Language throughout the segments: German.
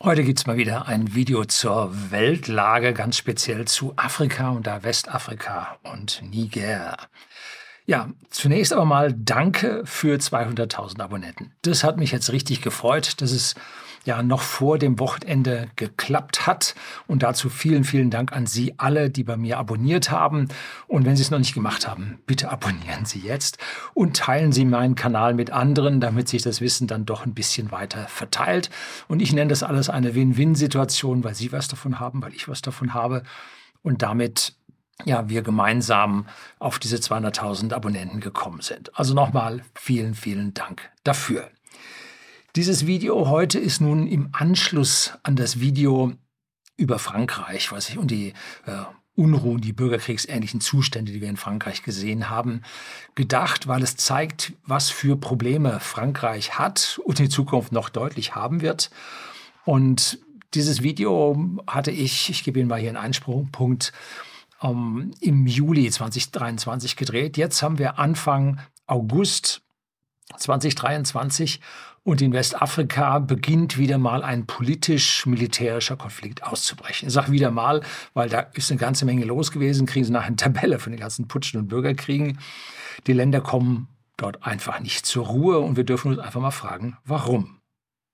Heute gibt es mal wieder ein Video zur Weltlage, ganz speziell zu Afrika und da Westafrika und Niger. Ja, zunächst aber mal danke für 200.000 Abonnenten. Das hat mich jetzt richtig gefreut. Das ist ja noch vor dem Wochenende geklappt hat. Und dazu vielen, vielen Dank an Sie alle, die bei mir abonniert haben. Und wenn Sie es noch nicht gemacht haben, bitte abonnieren Sie jetzt und teilen Sie meinen Kanal mit anderen, damit sich das Wissen dann doch ein bisschen weiter verteilt. Und ich nenne das alles eine Win-Win-Situation, weil Sie was davon haben, weil ich was davon habe. Und damit ja, wir gemeinsam auf diese 200.000 Abonnenten gekommen sind. Also nochmal vielen, vielen Dank dafür. Dieses Video heute ist nun im Anschluss an das Video über Frankreich, was ich und die äh, Unruhen, die bürgerkriegsähnlichen Zustände, die wir in Frankreich gesehen haben, gedacht, weil es zeigt, was für Probleme Frankreich hat und in Zukunft noch deutlich haben wird. Und dieses Video hatte ich, ich gebe Ihnen mal hier einen Einsprungpunkt, ähm, im Juli 2023 gedreht. Jetzt haben wir Anfang August 2023 und in Westafrika beginnt wieder mal ein politisch-militärischer Konflikt auszubrechen. Ich sage wieder mal, weil da ist eine ganze Menge los gewesen, kriegen Sie nachher eine Tabelle von den ganzen Putschen und Bürgerkriegen. Die Länder kommen dort einfach nicht zur Ruhe und wir dürfen uns einfach mal fragen, warum.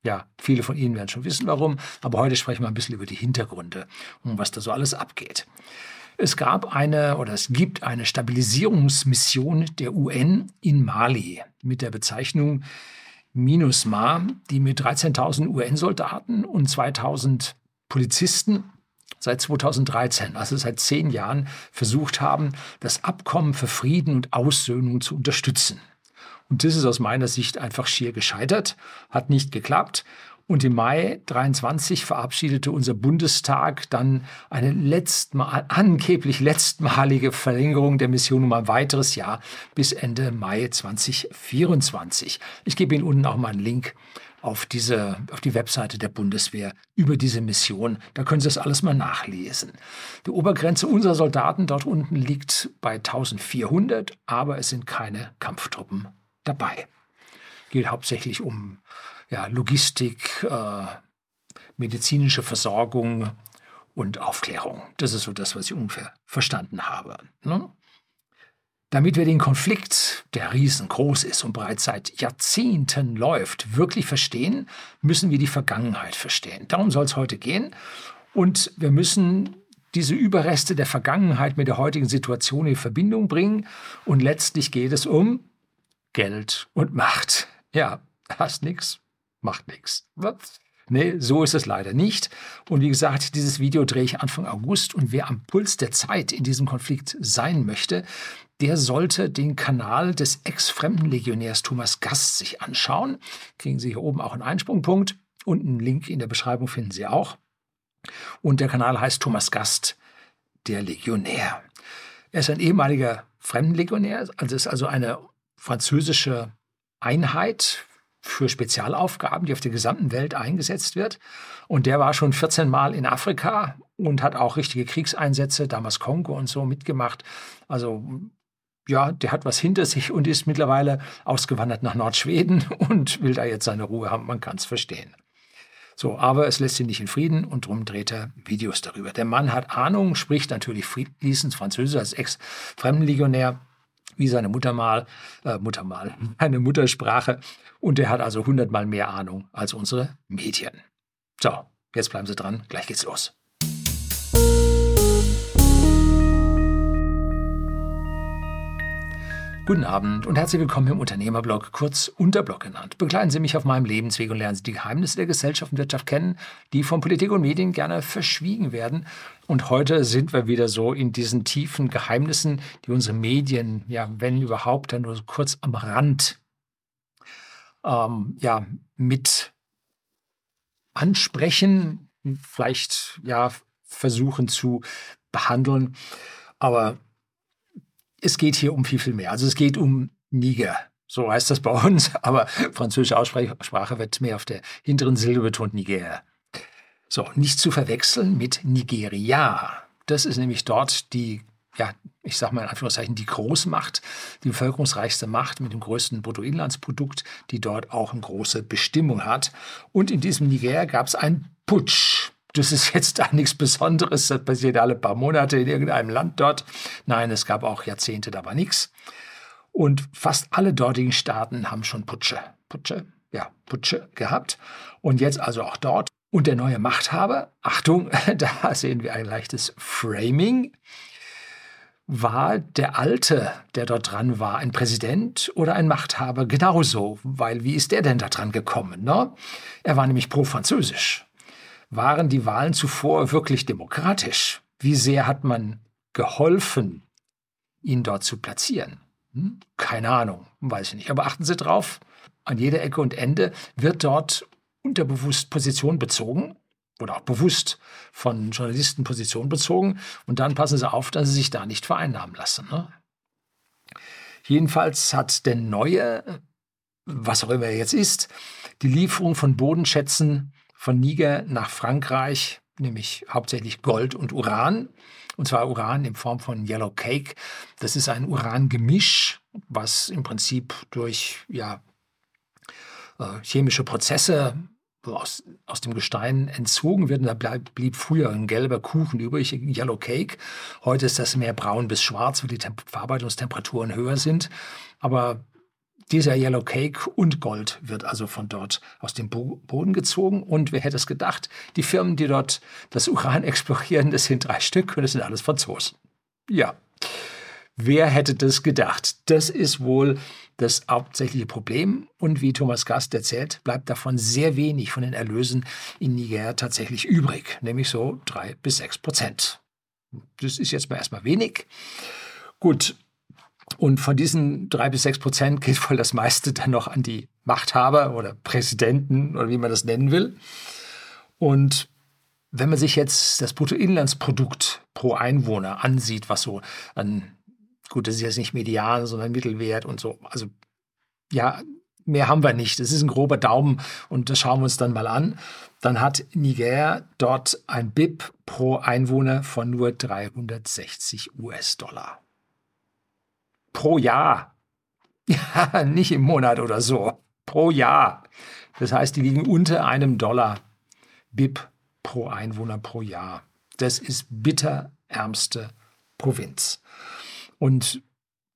Ja, viele von Ihnen werden schon wissen, warum, aber heute sprechen wir ein bisschen über die Hintergründe und was da so alles abgeht. Es gab eine oder es gibt eine Stabilisierungsmission der UN in Mali mit der Bezeichnung MINUSMA, die mit 13.000 UN-Soldaten und 2.000 Polizisten seit 2013, also seit zehn Jahren, versucht haben, das Abkommen für Frieden und Aussöhnung zu unterstützen. Und das ist aus meiner Sicht einfach schier gescheitert, hat nicht geklappt. Und im Mai 23 verabschiedete unser Bundestag dann eine letztmal, angeblich letztmalige Verlängerung der Mission um ein weiteres Jahr bis Ende Mai 2024. Ich gebe Ihnen unten auch mal einen Link auf, diese, auf die Webseite der Bundeswehr über diese Mission. Da können Sie das alles mal nachlesen. Die Obergrenze unserer Soldaten dort unten liegt bei 1400, aber es sind keine Kampftruppen dabei. Geht hauptsächlich um ja, Logistik, äh, medizinische Versorgung und Aufklärung. Das ist so das, was ich ungefähr verstanden habe. Ne? Damit wir den Konflikt, der riesengroß ist und bereits seit Jahrzehnten läuft, wirklich verstehen, müssen wir die Vergangenheit verstehen. Darum soll es heute gehen. Und wir müssen diese Überreste der Vergangenheit mit der heutigen Situation in Verbindung bringen. Und letztlich geht es um Geld und Macht. Ja, hast nichts, macht nichts. Nee, so ist es leider nicht. Und wie gesagt, dieses Video drehe ich Anfang August und wer am Puls der Zeit in diesem Konflikt sein möchte, der sollte den Kanal des Ex-Fremdenlegionärs Thomas Gast sich anschauen. Kriegen Sie hier oben auch einen Einsprungpunkt und einen Link in der Beschreibung finden Sie auch. Und der Kanal heißt Thomas Gast, der Legionär. Er ist ein ehemaliger Fremdenlegionär, also ist also eine französische Einheit für Spezialaufgaben, die auf der gesamten Welt eingesetzt wird. Und der war schon 14 Mal in Afrika und hat auch richtige Kriegseinsätze, damals Kongo und so mitgemacht. Also ja, der hat was hinter sich und ist mittlerweile ausgewandert nach Nordschweden und will da jetzt seine Ruhe haben. Man kann es verstehen. So, aber es lässt ihn nicht in Frieden und darum dreht er Videos darüber. Der Mann hat Ahnung, spricht natürlich fließend Französisch als Ex-Fremdenlegionär wie seine Mutter mal, äh, Mutter mal, eine Muttersprache. Und er hat also hundertmal mehr Ahnung als unsere Medien. So, jetzt bleiben Sie dran, gleich geht's los. Guten Abend und herzlich willkommen im Unternehmerblog, kurz Unterblog genannt. Begleiten Sie mich auf meinem Lebensweg und lernen Sie die Geheimnisse der Gesellschaft und Wirtschaft kennen, die von Politik und Medien gerne verschwiegen werden. Und heute sind wir wieder so in diesen tiefen Geheimnissen, die unsere Medien, ja, wenn überhaupt, dann nur kurz am Rand, ähm, ja, mit ansprechen, vielleicht, ja, versuchen zu behandeln. Aber es geht hier um viel, viel mehr. Also es geht um Niger. So heißt das bei uns, aber französische Aussprache wird mehr auf der hinteren Silbe betont Niger. So, nicht zu verwechseln mit Nigeria. Das ist nämlich dort die, ja, ich sage mal in Anführungszeichen, die Großmacht, die bevölkerungsreichste Macht mit dem größten Bruttoinlandsprodukt, die dort auch eine große Bestimmung hat. Und in diesem Niger gab es ein Putsch. Das ist jetzt da nichts Besonderes, das passiert alle paar Monate in irgendeinem Land dort. Nein, es gab auch Jahrzehnte, da war nichts. Und fast alle dortigen Staaten haben schon Putsche, Putsche, ja, Putsche gehabt. Und jetzt also auch dort. Und der neue Machthaber, Achtung, da sehen wir ein leichtes Framing. War der Alte, der dort dran war, ein Präsident oder ein Machthaber? Genauso, weil wie ist der denn da dran gekommen? Ne? Er war nämlich pro-französisch. Waren die Wahlen zuvor wirklich demokratisch? Wie sehr hat man geholfen, ihn dort zu platzieren? Hm? Keine Ahnung, weiß ich nicht. Aber achten Sie drauf, an jeder Ecke und Ende wird dort unterbewusst Position bezogen oder auch bewusst von Journalisten Position bezogen. Und dann passen Sie auf, dass Sie sich da nicht vereinnahmen lassen. Ne? Jedenfalls hat der neue, was auch immer er jetzt ist, die Lieferung von Bodenschätzen von Niger nach Frankreich, nämlich hauptsächlich Gold und Uran, und zwar Uran in Form von Yellow Cake. Das ist ein Urangemisch, was im Prinzip durch ja, äh, chemische Prozesse aus, aus dem Gestein entzogen wird. Und da bleib, blieb früher ein gelber Kuchen übrig, Yellow Cake. Heute ist das mehr braun bis schwarz, weil die Temp Verarbeitungstemperaturen höher sind. Aber dieser Yellow Cake und Gold wird also von dort aus dem Boden gezogen. Und wer hätte es gedacht? Die Firmen, die dort das Uran explorieren, das sind drei Stück und das sind alles Franzosen. Ja. Wer hätte das gedacht? Das ist wohl das hauptsächliche Problem. Und wie Thomas Gast erzählt, bleibt davon sehr wenig von den Erlösen in Niger tatsächlich übrig, nämlich so drei bis sechs Prozent. Das ist jetzt mal erstmal wenig. Gut, und von diesen drei bis sechs Prozent geht wohl das meiste dann noch an die Machthaber oder Präsidenten oder wie man das nennen will. Und wenn man sich jetzt das Bruttoinlandsprodukt pro Einwohner ansieht, was so an, gut, das ist jetzt nicht median, sondern Mittelwert und so, also ja, mehr haben wir nicht. Das ist ein grober Daumen und das schauen wir uns dann mal an. Dann hat Niger dort ein BIP pro Einwohner von nur 360 US-Dollar pro Jahr. Ja, nicht im Monat oder so. Pro Jahr. Das heißt, die liegen unter einem Dollar BIP pro Einwohner pro Jahr. Das ist bitterärmste Provinz. Und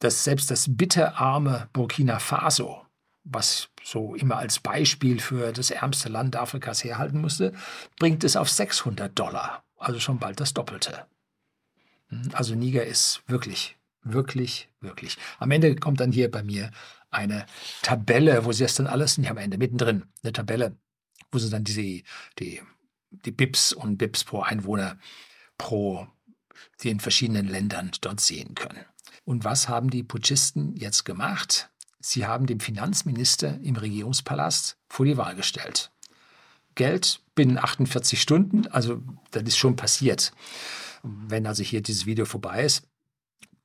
das, selbst das bitterarme Burkina Faso, was so immer als Beispiel für das ärmste Land Afrikas herhalten musste, bringt es auf 600 Dollar, also schon bald das Doppelte. Also Niger ist wirklich Wirklich, wirklich. Am Ende kommt dann hier bei mir eine Tabelle, wo sie das dann alles, nicht am Ende, mittendrin, eine Tabelle, wo sie dann diese, die, die BIPs und BIPs pro Einwohner pro den verschiedenen Ländern dort sehen können. Und was haben die Putschisten jetzt gemacht? Sie haben dem Finanzminister im Regierungspalast vor die Wahl gestellt. Geld binnen 48 Stunden, also das ist schon passiert. Wenn also hier dieses Video vorbei ist,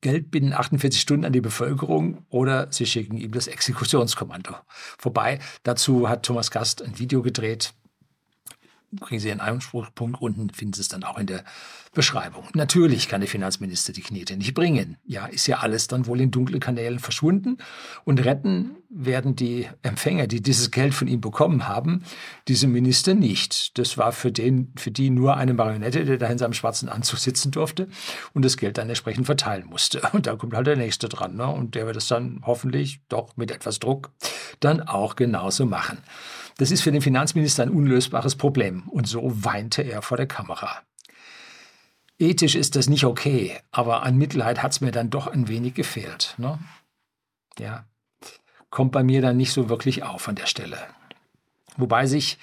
Geld binnen 48 Stunden an die Bevölkerung oder sie schicken ihm das Exekutionskommando vorbei. Dazu hat Thomas Gast ein Video gedreht, kriegen Sie einen Einspruchpunkt unten, finden Sie es dann auch in der Beschreibung. Natürlich kann der Finanzminister die Knete nicht bringen. Ja, ist ja alles dann wohl in dunklen Kanälen verschwunden. Und retten werden die Empfänger, die dieses Geld von ihm bekommen haben, diese Minister nicht. Das war für, den, für die nur eine Marionette, der da in seinem schwarzen Anzug sitzen durfte und das Geld dann entsprechend verteilen musste. Und da kommt halt der Nächste dran. Ne? Und der wird es dann hoffentlich doch mit etwas Druck dann auch genauso machen. Das ist für den Finanzminister ein unlösbares Problem. Und so weinte er vor der Kamera. Ethisch ist das nicht okay, aber an Mitleid hat es mir dann doch ein wenig gefehlt. Ne? Ja, kommt bei mir dann nicht so wirklich auf an der Stelle. Wobei sich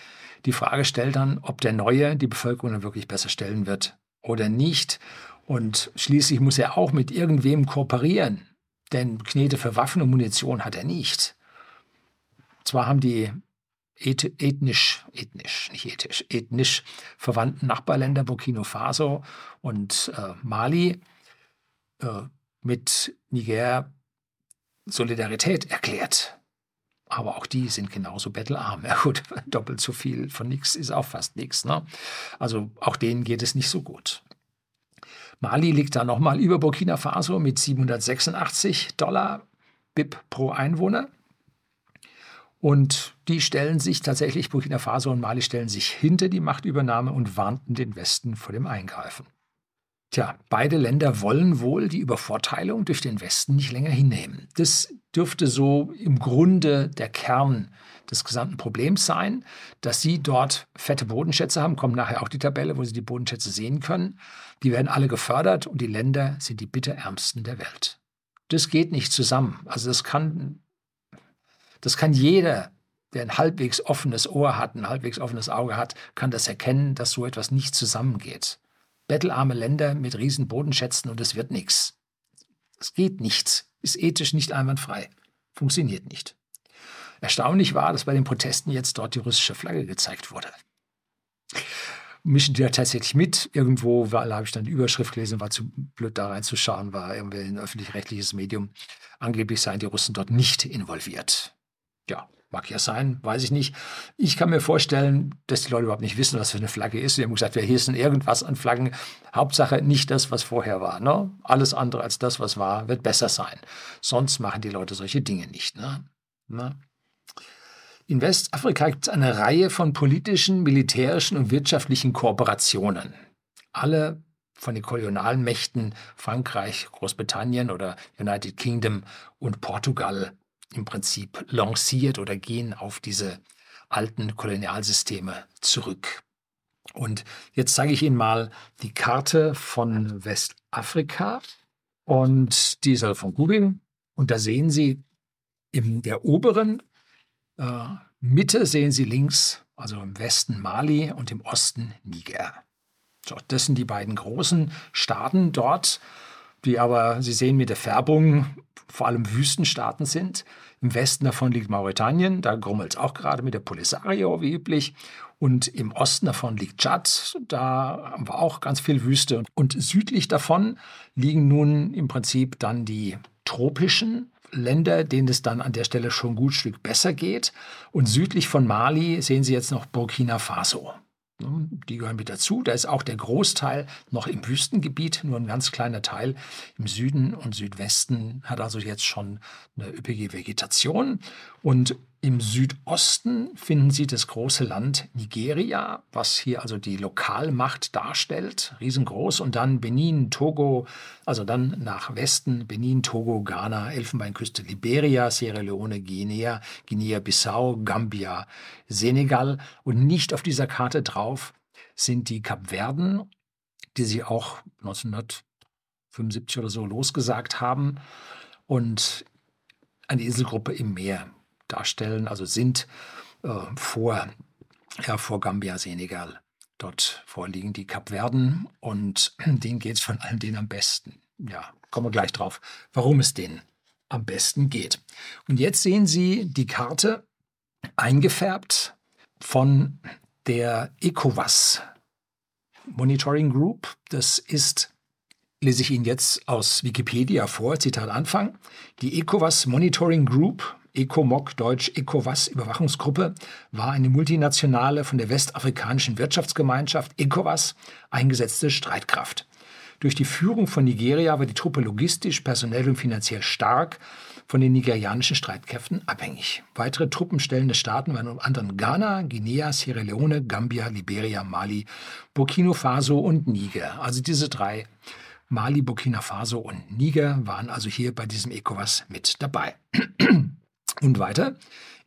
die Frage stellt dann, ob der Neue die Bevölkerung dann wirklich besser stellen wird oder nicht. Und schließlich muss er auch mit irgendwem kooperieren, denn Knete für Waffen und Munition hat er nicht. Zwar haben die ethnisch, ethnisch, nicht ethisch, ethnisch verwandten Nachbarländer Burkina Faso und äh, Mali äh, mit Niger Solidarität erklärt. Aber auch die sind genauso bettelarm. Ja gut, doppelt so viel von nichts ist auch fast nichts. Ne? Also auch denen geht es nicht so gut. Mali liegt da nochmal über Burkina Faso mit 786 Dollar BIP pro Einwohner. Und die stellen sich tatsächlich, Burkina Faso und Mali stellen sich hinter die Machtübernahme und warnten den Westen vor dem Eingreifen. Tja, beide Länder wollen wohl die Übervorteilung durch den Westen nicht länger hinnehmen. Das dürfte so im Grunde der Kern des gesamten Problems sein, dass sie dort fette Bodenschätze haben, kommt nachher auch die Tabelle, wo Sie die Bodenschätze sehen können. Die werden alle gefördert und die Länder sind die bitterärmsten der Welt. Das geht nicht zusammen. Also das kann, das kann jeder, der ein halbwegs offenes Ohr hat, ein halbwegs offenes Auge hat, kann das erkennen, dass so etwas nicht zusammengeht bettelarme Länder mit riesen Bodenschätzen und es wird nichts. Es geht nichts, ist ethisch nicht einwandfrei, funktioniert nicht. Erstaunlich war, dass bei den Protesten jetzt dort die russische Flagge gezeigt wurde. Mischen die da tatsächlich mit. Irgendwo habe ich dann die Überschrift gelesen, war zu blöd da reinzuschauen, war irgendwie ein öffentlich-rechtliches Medium. Angeblich seien die Russen dort nicht involviert. Ja, Mag ja sein, weiß ich nicht. Ich kann mir vorstellen, dass die Leute überhaupt nicht wissen, was für eine Flagge ist. Sie haben gesagt, wir hissen irgendwas an Flaggen. Hauptsache nicht das, was vorher war. Ne? Alles andere als das, was war, wird besser sein. Sonst machen die Leute solche Dinge nicht. Ne? Ne? In Westafrika gibt es eine Reihe von politischen, militärischen und wirtschaftlichen Kooperationen. Alle von den kolonialen Mächten Frankreich, Großbritannien oder United Kingdom und Portugal im Prinzip lanciert oder gehen auf diese alten Kolonialsysteme zurück. Und jetzt zeige ich Ihnen mal die Karte von Westafrika und die soll von Google. Und da sehen Sie in der oberen äh, Mitte sehen Sie links, also im Westen Mali und im Osten Niger. So, das sind die beiden großen Staaten dort, die aber, Sie sehen mit der Färbung, vor allem Wüstenstaaten sind. Im Westen davon liegt Mauretanien, da grummelt es auch gerade mit der Polisario wie üblich. Und im Osten davon liegt Tschad, da haben wir auch ganz viel Wüste. Und südlich davon liegen nun im Prinzip dann die tropischen Länder, denen es dann an der Stelle schon ein gut Stück besser geht. Und südlich von Mali sehen Sie jetzt noch Burkina Faso. Die gehören mit dazu. Da ist auch der Großteil noch im Wüstengebiet, nur ein ganz kleiner Teil im Süden und Südwesten hat also jetzt schon eine üppige Vegetation. Und im Südosten finden Sie das große Land Nigeria, was hier also die Lokalmacht darstellt, riesengroß. Und dann Benin, Togo, also dann nach Westen Benin, Togo, Ghana, Elfenbeinküste, Liberia, Sierra Leone, Guinea, Guinea-Bissau, Gambia, Senegal. Und nicht auf dieser Karte drauf sind die Kapverden, die sie auch 1975 oder so losgesagt haben. Und eine Inselgruppe im Meer darstellen, also sind äh, vor, ja, vor Gambia, Senegal. Dort vorliegen die Kapverden und denen geht es von allen denen am besten. Ja, kommen wir gleich drauf, warum es denen am besten geht. Und jetzt sehen Sie die Karte eingefärbt von der ECOWAS Monitoring Group. Das ist lese ich Ihnen jetzt aus Wikipedia vor, Zitat Anfang. Die ECOWAS Monitoring Group ECOMOG, Deutsch ECOWAS Überwachungsgruppe, war eine multinationale von der westafrikanischen Wirtschaftsgemeinschaft ECOWAS eingesetzte Streitkraft. Durch die Führung von Nigeria war die Truppe logistisch, personell und finanziell stark von den nigerianischen Streitkräften abhängig. Weitere truppenstellende Staaten waren unter anderem Ghana, Guinea, Sierra Leone, Gambia, Liberia, Mali, Burkina Faso und Niger. Also diese drei Mali, Burkina Faso und Niger waren also hier bei diesem ECOWAS mit dabei. Und weiter.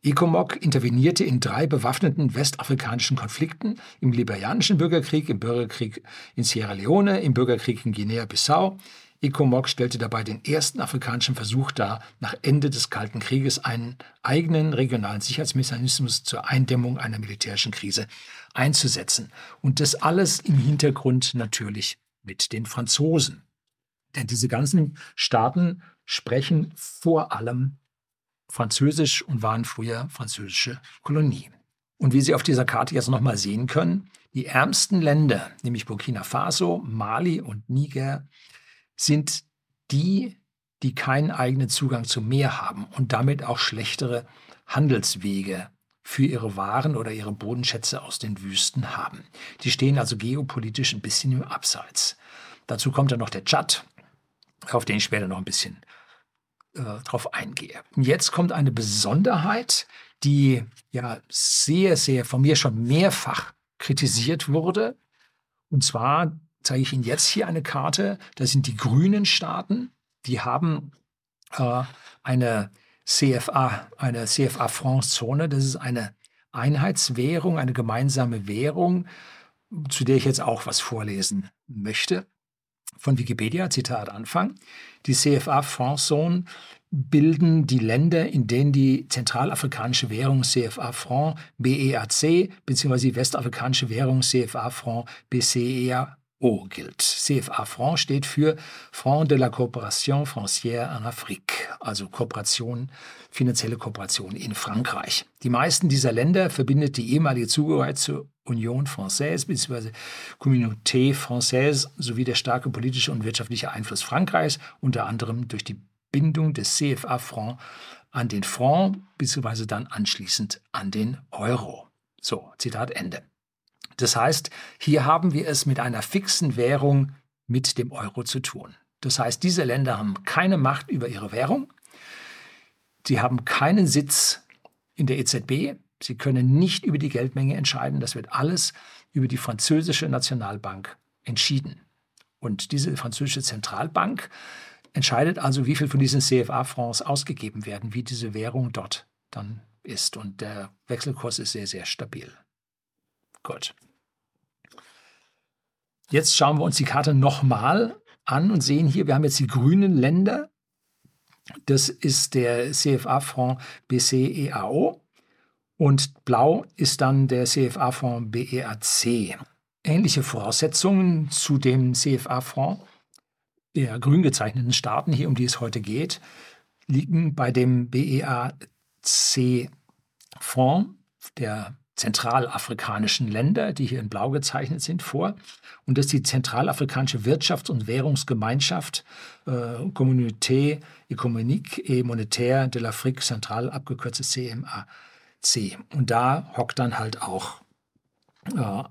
ECOMOG intervenierte in drei bewaffneten westafrikanischen Konflikten, im liberianischen Bürgerkrieg, im Bürgerkrieg in Sierra Leone, im Bürgerkrieg in Guinea-Bissau. ECOMOG stellte dabei den ersten afrikanischen Versuch dar, nach Ende des Kalten Krieges einen eigenen regionalen Sicherheitsmechanismus zur Eindämmung einer militärischen Krise einzusetzen. Und das alles im Hintergrund natürlich mit den Franzosen. Denn diese ganzen Staaten sprechen vor allem Französisch und waren früher französische Kolonien. Und wie Sie auf dieser Karte jetzt nochmal sehen können, die ärmsten Länder, nämlich Burkina Faso, Mali und Niger, sind die, die keinen eigenen Zugang zum Meer haben und damit auch schlechtere Handelswege für ihre Waren oder ihre Bodenschätze aus den Wüsten haben. Die stehen also geopolitisch ein bisschen im Abseits. Dazu kommt dann noch der Tschad, auf den ich später noch ein bisschen äh, drauf eingehe. Jetzt kommt eine Besonderheit, die ja sehr, sehr von mir schon mehrfach kritisiert wurde. Und zwar zeige ich Ihnen jetzt hier eine Karte. Das sind die grünen Staaten. Die haben äh, eine CFA, eine CFA-France-Zone. Das ist eine Einheitswährung, eine gemeinsame Währung, zu der ich jetzt auch was vorlesen möchte. Von Wikipedia, Zitat Anfang. Die CFA-France-Zone bilden die Länder, in denen die zentralafrikanische Währung CFA-Franc BEAC bzw. die westafrikanische Währung CFA-Franc BCEA O gilt. CFA Franc steht für Fonds de la Coopération Francière en Afrique, also Kooperation, finanzielle Kooperation in Frankreich. Die meisten dieser Länder verbindet die ehemalige Zugehörigkeit zur Union Française bzw. Communauté Française sowie der starke politische und wirtschaftliche Einfluss Frankreichs, unter anderem durch die Bindung des CFA Franc an den Franc bzw. dann anschließend an den Euro. So, Zitat Ende. Das heißt, hier haben wir es mit einer fixen Währung mit dem Euro zu tun. Das heißt, diese Länder haben keine Macht über ihre Währung. Sie haben keinen Sitz in der EZB. Sie können nicht über die Geldmenge entscheiden. Das wird alles über die französische Nationalbank entschieden. Und diese französische Zentralbank entscheidet also, wie viel von diesen CFA-Francs ausgegeben werden, wie diese Währung dort dann ist. Und der Wechselkurs ist sehr, sehr stabil. Gut. Jetzt schauen wir uns die Karte nochmal an und sehen hier, wir haben jetzt die grünen Länder. Das ist der CFA-Fonds BCEAO und blau ist dann der CFA-Fonds BEAC. Ähnliche Voraussetzungen zu dem CFA-Fonds der grün gezeichneten Staaten, hier um die es heute geht, liegen bei dem BEAC-Fonds, der zentralafrikanischen Länder, die hier in Blau gezeichnet sind, vor. Und das ist die zentralafrikanische Wirtschafts- und Währungsgemeinschaft, äh, Communauté économique et monétaire de l'Afrique Centrale, abgekürzt CMAC. Und da hockt dann halt auch äh,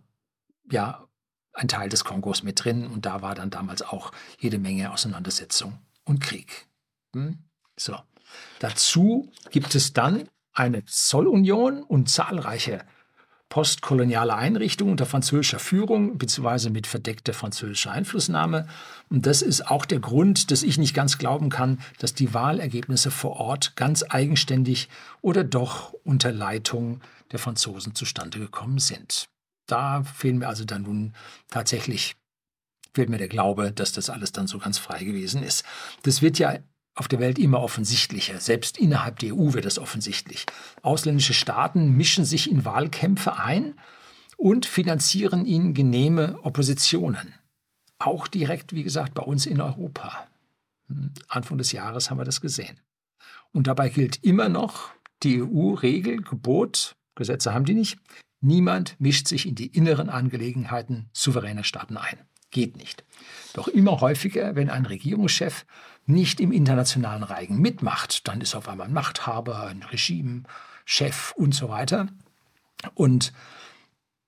ja, ein Teil des Kongos mit drin. Und da war dann damals auch jede Menge Auseinandersetzung und Krieg. Hm? So. Dazu gibt es dann eine Zollunion und zahlreiche postkoloniale Einrichtungen unter französischer Führung bzw. mit verdeckter französischer Einflussnahme. Und das ist auch der Grund, dass ich nicht ganz glauben kann, dass die Wahlergebnisse vor Ort ganz eigenständig oder doch unter Leitung der Franzosen zustande gekommen sind. Da fehlen mir also dann nun tatsächlich fehlt mir der Glaube, dass das alles dann so ganz frei gewesen ist. Das wird ja auf der Welt immer offensichtlicher. Selbst innerhalb der EU wird es offensichtlich. Ausländische Staaten mischen sich in Wahlkämpfe ein und finanzieren ihnen genehme Oppositionen. Auch direkt, wie gesagt, bei uns in Europa. Hm, Anfang des Jahres haben wir das gesehen. Und dabei gilt immer noch die EU-Regel, Gebot, Gesetze haben die nicht. Niemand mischt sich in die inneren Angelegenheiten souveräner Staaten ein. Geht nicht. Doch immer häufiger, wenn ein Regierungschef nicht im internationalen Reigen mitmacht, dann ist auf einmal ein Machthaber, ein Regime, Chef und so weiter. Und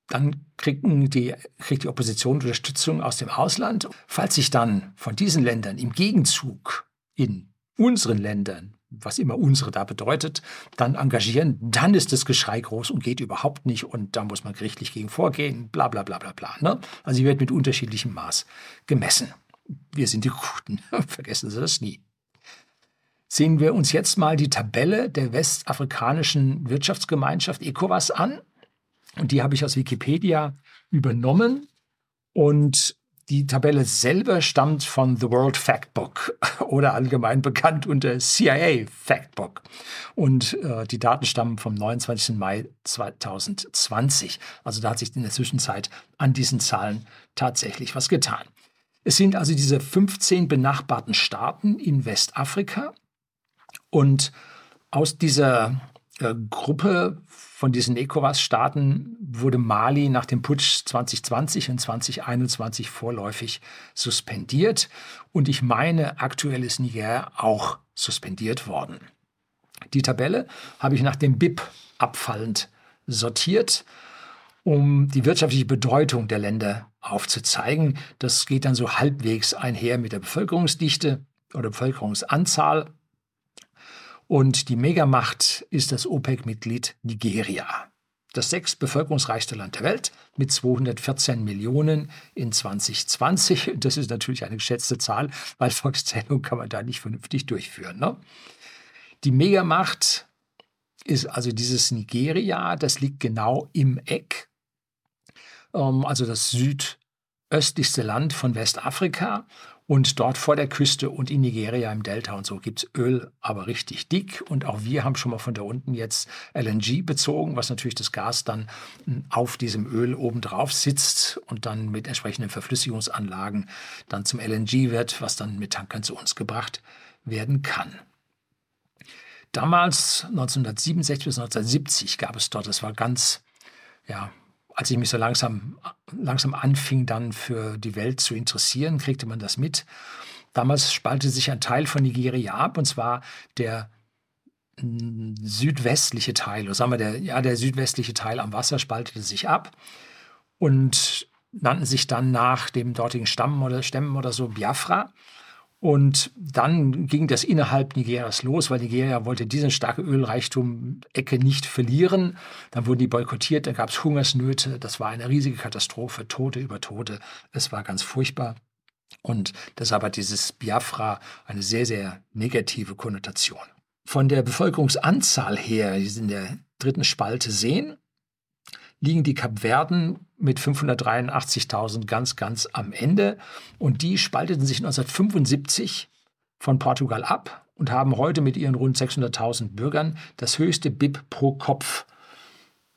dann kriegen die, kriegt die Opposition Unterstützung aus dem Ausland. Falls sich dann von diesen Ländern im Gegenzug in unseren Ländern was immer unsere da bedeutet, dann engagieren, dann ist das Geschrei groß und geht überhaupt nicht und da muss man gerichtlich gegen vorgehen, bla bla bla bla bla. Ne? Also hier wird mit unterschiedlichem Maß gemessen. Wir sind die Guten, vergessen Sie das nie. Sehen wir uns jetzt mal die Tabelle der westafrikanischen Wirtschaftsgemeinschaft ECOWAS an. Und die habe ich aus Wikipedia übernommen. Und die Tabelle selber stammt von The World Factbook oder allgemein bekannt unter CIA Factbook. Und äh, die Daten stammen vom 29. Mai 2020. Also da hat sich in der Zwischenzeit an diesen Zahlen tatsächlich was getan. Es sind also diese 15 benachbarten Staaten in Westafrika. Und aus dieser äh, Gruppe von diesen ECOWAS-Staaten wurde Mali nach dem Putsch 2020 und 2021 vorläufig suspendiert. Und ich meine, aktuell ist Niger auch suspendiert worden. Die Tabelle habe ich nach dem BIP abfallend sortiert, um die wirtschaftliche Bedeutung der Länder aufzuzeigen. Das geht dann so halbwegs einher mit der Bevölkerungsdichte oder Bevölkerungsanzahl Und die Megamacht ist das OPEC-Mitglied Nigeria. Das sechs bevölkerungsreichste Land der Welt mit 214 Millionen in 2020. Das ist natürlich eine geschätzte Zahl, weil Volkszählung kann man da nicht vernünftig durchführen. Ne? Die Megamacht ist also dieses Nigeria, das liegt genau im Eck, also das südöstlichste Land von Westafrika. Und dort vor der Küste und in Nigeria im Delta und so gibt es Öl, aber richtig dick. Und auch wir haben schon mal von da unten jetzt LNG bezogen, was natürlich das Gas dann hm, auf diesem Öl obendrauf sitzt und dann mit entsprechenden Verflüssigungsanlagen dann zum LNG wird, was dann mit Tankern zu uns gebracht werden kann. Damals, 1967 bis 1970, gab es dort, das war ganz, ja, als ich mich so langsam, langsam anfing, dann für die Welt zu interessieren, kriegte man das mit. Damals spaltete sich ein Teil von Nigeria ab, und zwar der mm, südwestliche Teil, oder sagen wir, der, ja, der südwestliche Teil am Wasser spaltete sich ab und nannten sich dann nach dem dortigen Stamm oder Stämmen oder so Biafra. Und dann ging das innerhalb Nigerias los, weil Nigeria wollte diese starke Ölreichtum-Ecke nicht verlieren. Dann wurden die boykottiert, dann gab es Hungersnöte. Das war eine riesige Katastrophe, Tote über Tote. Es war ganz furchtbar. Und deshalb hat dieses Biafra eine sehr, sehr negative Konnotation. Von der Bevölkerungsanzahl her, die Sie in der dritten Spalte sehen, liegen die Kapverden mit 583.000 ganz, ganz am Ende. Und die spalteten sich 1975 von Portugal ab und haben heute mit ihren rund 600.000 Bürgern das höchste BIP pro Kopf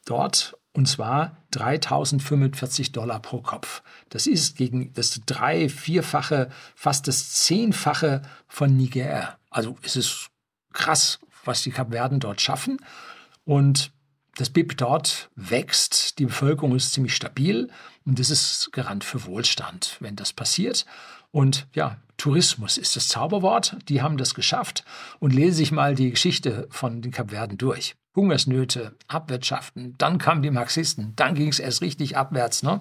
dort. Und zwar 3.045 Dollar pro Kopf. Das ist gegen das drei-, vierfache, fast das zehnfache von Niger. Also es ist krass, was die Kapverden dort schaffen. Und das BIP dort wächst, die Bevölkerung ist ziemlich stabil und das ist Garant für Wohlstand, wenn das passiert. Und ja, Tourismus ist das Zauberwort. Die haben das geschafft. Und lese sich mal die Geschichte von den Kapverden durch. Hungersnöte, Abwirtschaften, dann kamen die Marxisten, dann ging es erst richtig abwärts. Ne?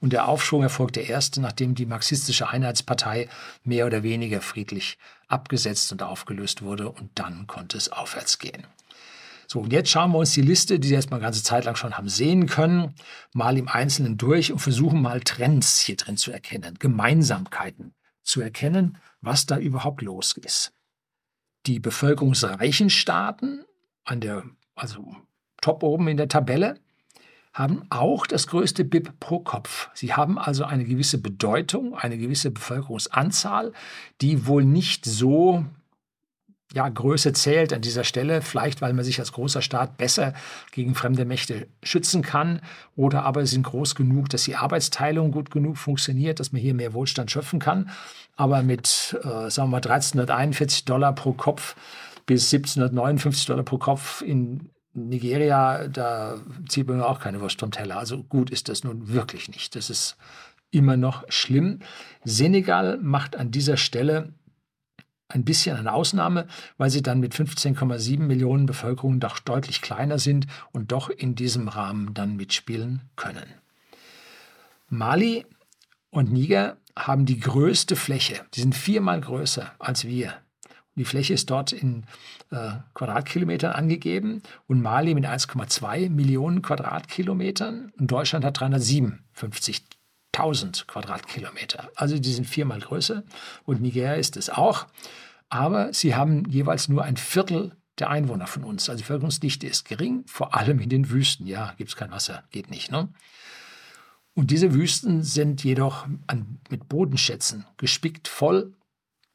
Und der Aufschwung erfolgte erst, nachdem die marxistische Einheitspartei mehr oder weniger friedlich abgesetzt und aufgelöst wurde. Und dann konnte es aufwärts gehen. So, und jetzt schauen wir uns die Liste, die Sie jetzt mal eine ganze Zeit lang schon haben sehen können, mal im Einzelnen durch und versuchen mal Trends hier drin zu erkennen, Gemeinsamkeiten zu erkennen, was da überhaupt los ist. Die bevölkerungsreichen Staaten an der, also top oben in der Tabelle, haben auch das größte BIP pro Kopf. Sie haben also eine gewisse Bedeutung, eine gewisse Bevölkerungsanzahl, die wohl nicht so ja, Größe zählt an dieser Stelle, vielleicht weil man sich als großer Staat besser gegen fremde Mächte schützen kann oder aber sind groß genug, dass die Arbeitsteilung gut genug funktioniert, dass man hier mehr Wohlstand schöpfen kann. Aber mit, äh, sagen wir mal, 1341 Dollar pro Kopf bis 1759 Dollar pro Kopf in Nigeria, da zieht man auch keine Wurst vom Teller. Also gut ist das nun wirklich nicht. Das ist immer noch schlimm. Senegal macht an dieser Stelle ein bisschen eine Ausnahme, weil sie dann mit 15,7 Millionen Bevölkerung doch deutlich kleiner sind und doch in diesem Rahmen dann mitspielen können. Mali und Niger haben die größte Fläche. Die sind viermal größer als wir. Die Fläche ist dort in äh, Quadratkilometern angegeben und Mali mit 1,2 Millionen Quadratkilometern und Deutschland hat 357.000 Quadratkilometer. Also die sind viermal größer und Niger ist es auch aber sie haben jeweils nur ein Viertel der Einwohner von uns. Also die Bevölkerungsdichte ist gering, vor allem in den Wüsten. Ja, gibt es kein Wasser, geht nicht. Ne? Und diese Wüsten sind jedoch an, mit Bodenschätzen gespickt voll.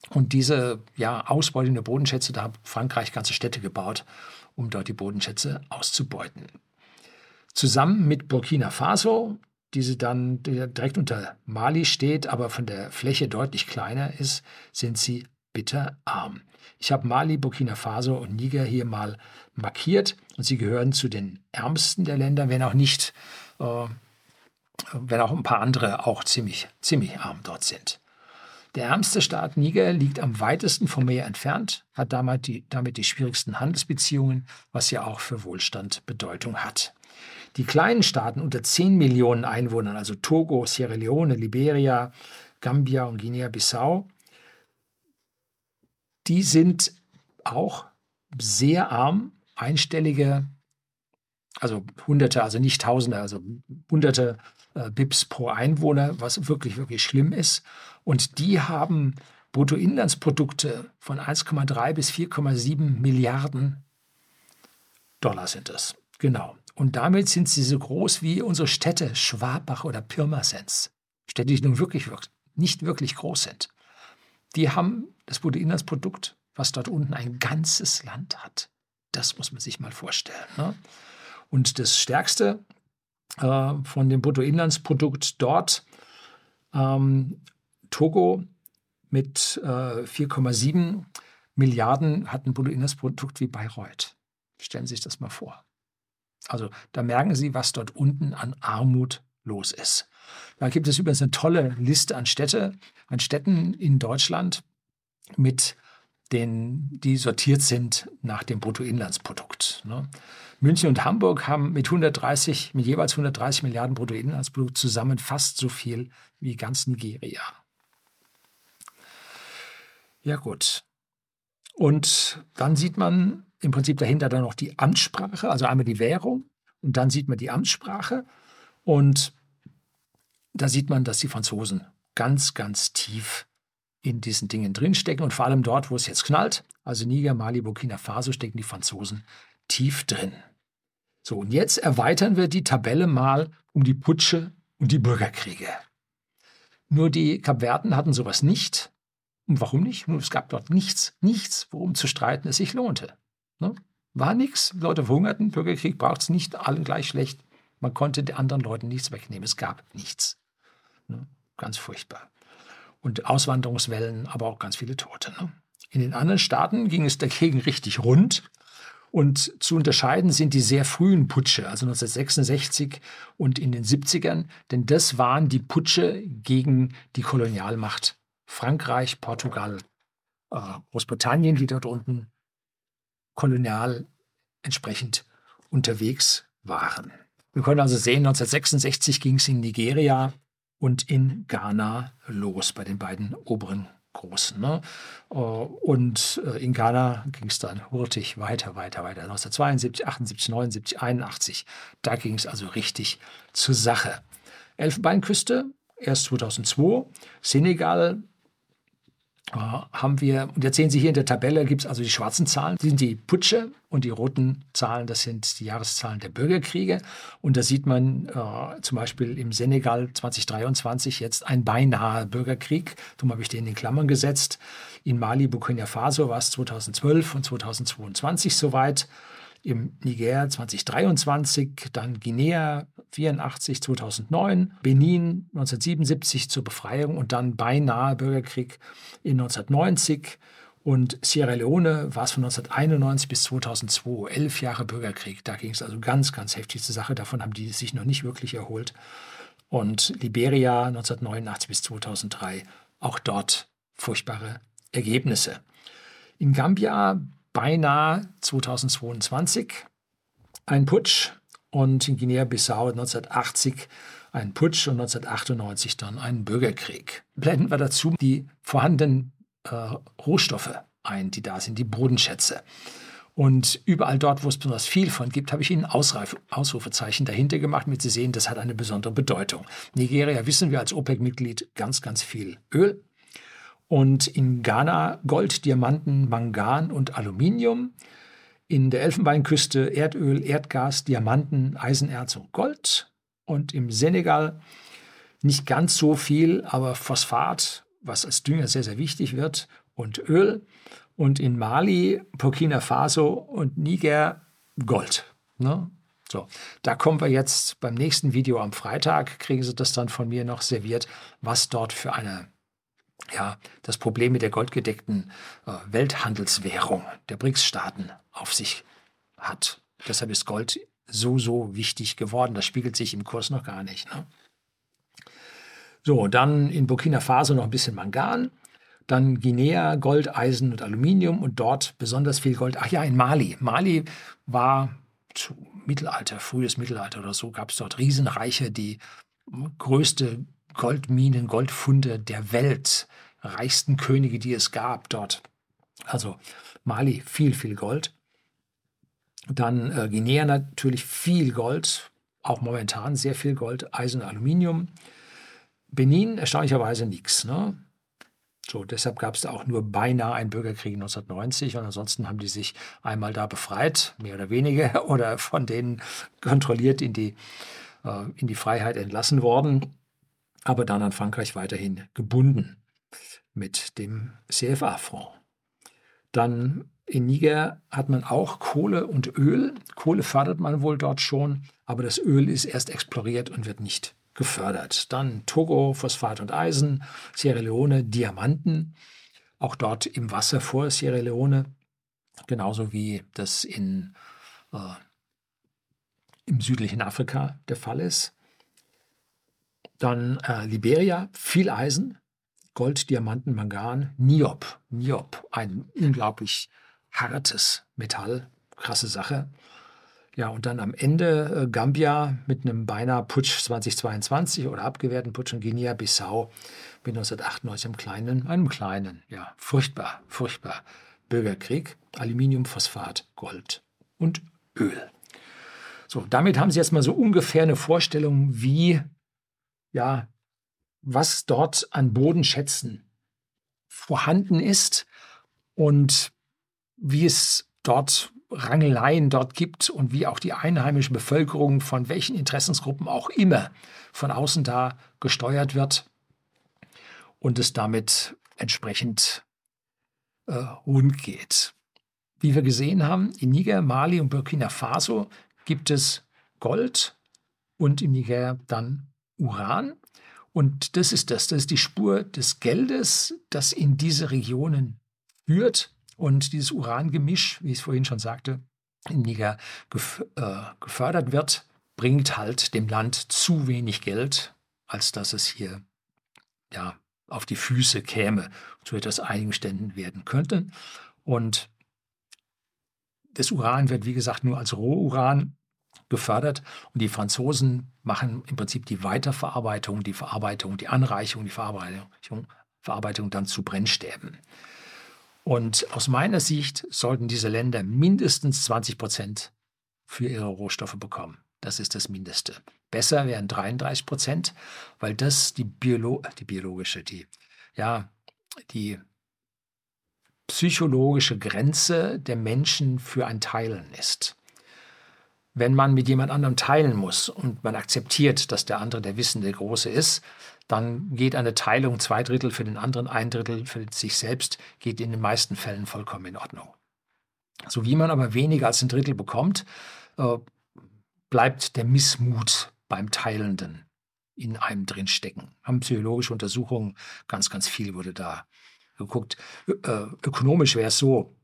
Und diese ja, Ausbeutung der Bodenschätze, da hat Frankreich ganze Städte gebaut, um dort die Bodenschätze auszubeuten. Zusammen mit Burkina Faso, diese dann direkt unter Mali steht, aber von der Fläche deutlich kleiner ist, sind sie bitterarm. Ich habe Mali, Burkina Faso und Niger hier mal markiert und sie gehören zu den ärmsten der Länder, wenn auch nicht, äh, wenn auch ein paar andere auch ziemlich, ziemlich arm dort sind. Der ärmste Staat Niger liegt am weitesten vom Meer entfernt, hat damit die, damit die schwierigsten Handelsbeziehungen, was ja auch für Wohlstand Bedeutung hat. Die kleinen Staaten unter 10 Millionen Einwohnern, also Togo, Sierra Leone, Liberia, Gambia und Guinea-Bissau, die sind auch sehr arm, einstellige, also Hunderte, also nicht Tausende, also Hunderte äh, BIPs pro Einwohner, was wirklich, wirklich schlimm ist. Und die haben Bruttoinlandsprodukte von 1,3 bis 4,7 Milliarden Dollar sind es. Genau. Und damit sind sie so groß wie unsere Städte Schwabach oder Pirmasens. Städte, die nun wirklich, nicht wirklich groß sind. Die haben das Bruttoinlandsprodukt, was dort unten ein ganzes Land hat. Das muss man sich mal vorstellen. Ne? Und das Stärkste äh, von dem Bruttoinlandsprodukt dort, ähm, Togo mit äh, 4,7 Milliarden hat ein Bruttoinlandsprodukt wie Bayreuth. Stellen Sie sich das mal vor. Also da merken Sie, was dort unten an Armut los ist. Da gibt es übrigens eine tolle Liste an Städte, an Städten in Deutschland mit den, die sortiert sind nach dem Bruttoinlandsprodukt. Ne? München und Hamburg haben mit 130, mit jeweils 130 Milliarden Bruttoinlandsprodukt zusammen fast so viel wie ganz Nigeria. Ja gut. Und dann sieht man im Prinzip dahinter dann noch die Amtssprache, also einmal die Währung und dann sieht man die Amtssprache und da sieht man, dass die Franzosen ganz, ganz tief in diesen Dingen drinstecken und vor allem dort, wo es jetzt knallt, also Niger, Mali, Burkina Faso, stecken die Franzosen tief drin. So, und jetzt erweitern wir die Tabelle mal um die Putsche und die Bürgerkriege. Nur die Kapverden hatten sowas nicht. Und warum nicht? Nun, es gab dort nichts, nichts, worum zu streiten es sich lohnte. Ne? War nichts, Leute verhungerten, Bürgerkrieg braucht es nicht, allen gleich schlecht. Man konnte den anderen Leuten nichts wegnehmen, es gab nichts. Ne? Ganz furchtbar und Auswanderungswellen, aber auch ganz viele Tote. Ne? In den anderen Staaten ging es dagegen richtig rund. Und zu unterscheiden sind die sehr frühen Putsche, also 1966 und in den 70ern, denn das waren die Putsche gegen die Kolonialmacht Frankreich, Portugal, äh, Großbritannien, die dort unten kolonial entsprechend unterwegs waren. Wir können also sehen, 1966 ging es in Nigeria und in Ghana los, bei den beiden oberen Großen. Ne? Äh, und äh, in Ghana ging es dann hurtig weiter, weiter, weiter. 1972, 78, 79, 81, da ging es also richtig zur Sache. Elfenbeinküste, erst 2002. Senegal haben wir, und jetzt sehen Sie hier in der Tabelle, gibt es also die schwarzen Zahlen, die sind die Putsche und die roten Zahlen, das sind die Jahreszahlen der Bürgerkriege. Und da sieht man äh, zum Beispiel im Senegal 2023 jetzt ein beinahe Bürgerkrieg. Darum habe ich den in Klammern gesetzt. In Mali, Burkina Faso war es 2012 und 2022 soweit im Niger 2023, dann Guinea 84 2009, Benin 1977 zur Befreiung und dann beinahe Bürgerkrieg in 1990 und Sierra Leone war es von 1991 bis 2002, elf Jahre Bürgerkrieg. Da ging es also ganz, ganz heftig zur Sache. Davon haben die sich noch nicht wirklich erholt. Und Liberia 1989 bis 2003, auch dort furchtbare Ergebnisse. In Gambia beinahe 2022 ein Putsch und in Guinea-Bissau 1980 ein Putsch und 1998 dann ein Bürgerkrieg. Blenden wir dazu die vorhandenen äh, Rohstoffe ein, die da sind, die Bodenschätze. Und überall dort, wo es besonders viel von gibt, habe ich Ihnen Ausreif Ausrufezeichen dahinter gemacht, damit Sie sehen, das hat eine besondere Bedeutung. Nigeria wissen wir als OPEC-Mitglied ganz, ganz viel Öl. Und in Ghana Gold, Diamanten, Mangan und Aluminium. In der Elfenbeinküste Erdöl, Erdgas, Diamanten, Eisenerz und Gold. Und im Senegal nicht ganz so viel, aber Phosphat, was als Dünger sehr, sehr wichtig wird, und Öl. Und in Mali, Burkina Faso und Niger Gold. Ne? So, da kommen wir jetzt beim nächsten Video am Freitag, kriegen Sie das dann von mir noch serviert, was dort für eine ja, das Problem mit der goldgedeckten äh, Welthandelswährung der BRICS-Staaten auf sich hat. Deshalb ist Gold so, so wichtig geworden. Das spiegelt sich im Kurs noch gar nicht. Ne? So, dann in Burkina Faso noch ein bisschen Mangan. Dann Guinea, Gold, Eisen und Aluminium und dort besonders viel Gold. Ach ja, in Mali. Mali war zu Mittelalter, frühes Mittelalter oder so, gab es dort Riesenreiche, die größte Goldminen, Goldfunde der Welt, reichsten Könige, die es gab dort. Also Mali, viel, viel Gold. Dann äh, Guinea natürlich viel Gold, auch momentan sehr viel Gold, Eisen, Aluminium. Benin erstaunlicherweise nichts. Ne? So, deshalb gab es da auch nur beinahe einen Bürgerkrieg 1990 und ansonsten haben die sich einmal da befreit, mehr oder weniger, oder von denen kontrolliert in die, äh, in die Freiheit entlassen worden, aber dann an Frankreich weiterhin gebunden mit dem CFA-Fonds. Dann in Niger hat man auch Kohle und Öl. Kohle fördert man wohl dort schon, aber das Öl ist erst exploriert und wird nicht gefördert. Dann Togo, Phosphat und Eisen, Sierra Leone, Diamanten, auch dort im Wasser vor Sierra Leone, genauso wie das in, äh, im südlichen Afrika der Fall ist. Dann äh, Liberia, viel Eisen, Gold, Diamanten, Mangan, Niob. Niob, ein unglaublich hartes Metall, krasse Sache. Ja, und dann am Ende äh, Gambia mit einem beinahe Putsch 2022 oder abgewehrten Putsch in Guinea-Bissau mit 1998 einem kleinen, einem kleinen, ja, furchtbar, furchtbar Bürgerkrieg. Aluminium, Phosphat, Gold und Öl. So, damit haben Sie jetzt mal so ungefähr eine Vorstellung, wie, ja, was dort an Bodenschätzen vorhanden ist und wie es dort Rangeleien dort gibt und wie auch die einheimische Bevölkerung von welchen Interessensgruppen auch immer von außen da gesteuert wird und es damit entsprechend äh, rund geht. Wie wir gesehen haben, in Niger, Mali und Burkina Faso gibt es Gold und in Niger dann Uran. Und das ist das, das ist die Spur des Geldes, das in diese Regionen führt und dieses Urangemisch, wie ich es vorhin schon sagte, in Niger gef äh, gefördert wird, bringt halt dem Land zu wenig Geld, als dass es hier ja, auf die Füße käme, zu etwas Eigenständen werden könnte. Und das Uran wird, wie gesagt, nur als Rohuran gefördert und die Franzosen machen im Prinzip die Weiterverarbeitung, die Verarbeitung, die Anreichung, die Verarbeitung, Verarbeitung dann zu Brennstäben. Und aus meiner Sicht sollten diese Länder mindestens 20 Prozent für ihre Rohstoffe bekommen. Das ist das Mindeste. Besser wären 33 Prozent, weil das die, Biolo die biologische, die, ja, die psychologische Grenze der Menschen für ein Teilen ist. Wenn man mit jemand anderem teilen muss und man akzeptiert, dass der andere der Wissende Große ist, dann geht eine Teilung zwei Drittel für den anderen, ein Drittel für sich selbst, geht in den meisten Fällen vollkommen in Ordnung. So wie man aber weniger als ein Drittel bekommt, äh, bleibt der Missmut beim Teilenden in einem drin stecken. Haben psychologische Untersuchungen, ganz, ganz viel wurde da geguckt. Äh, ökonomisch wäre es so,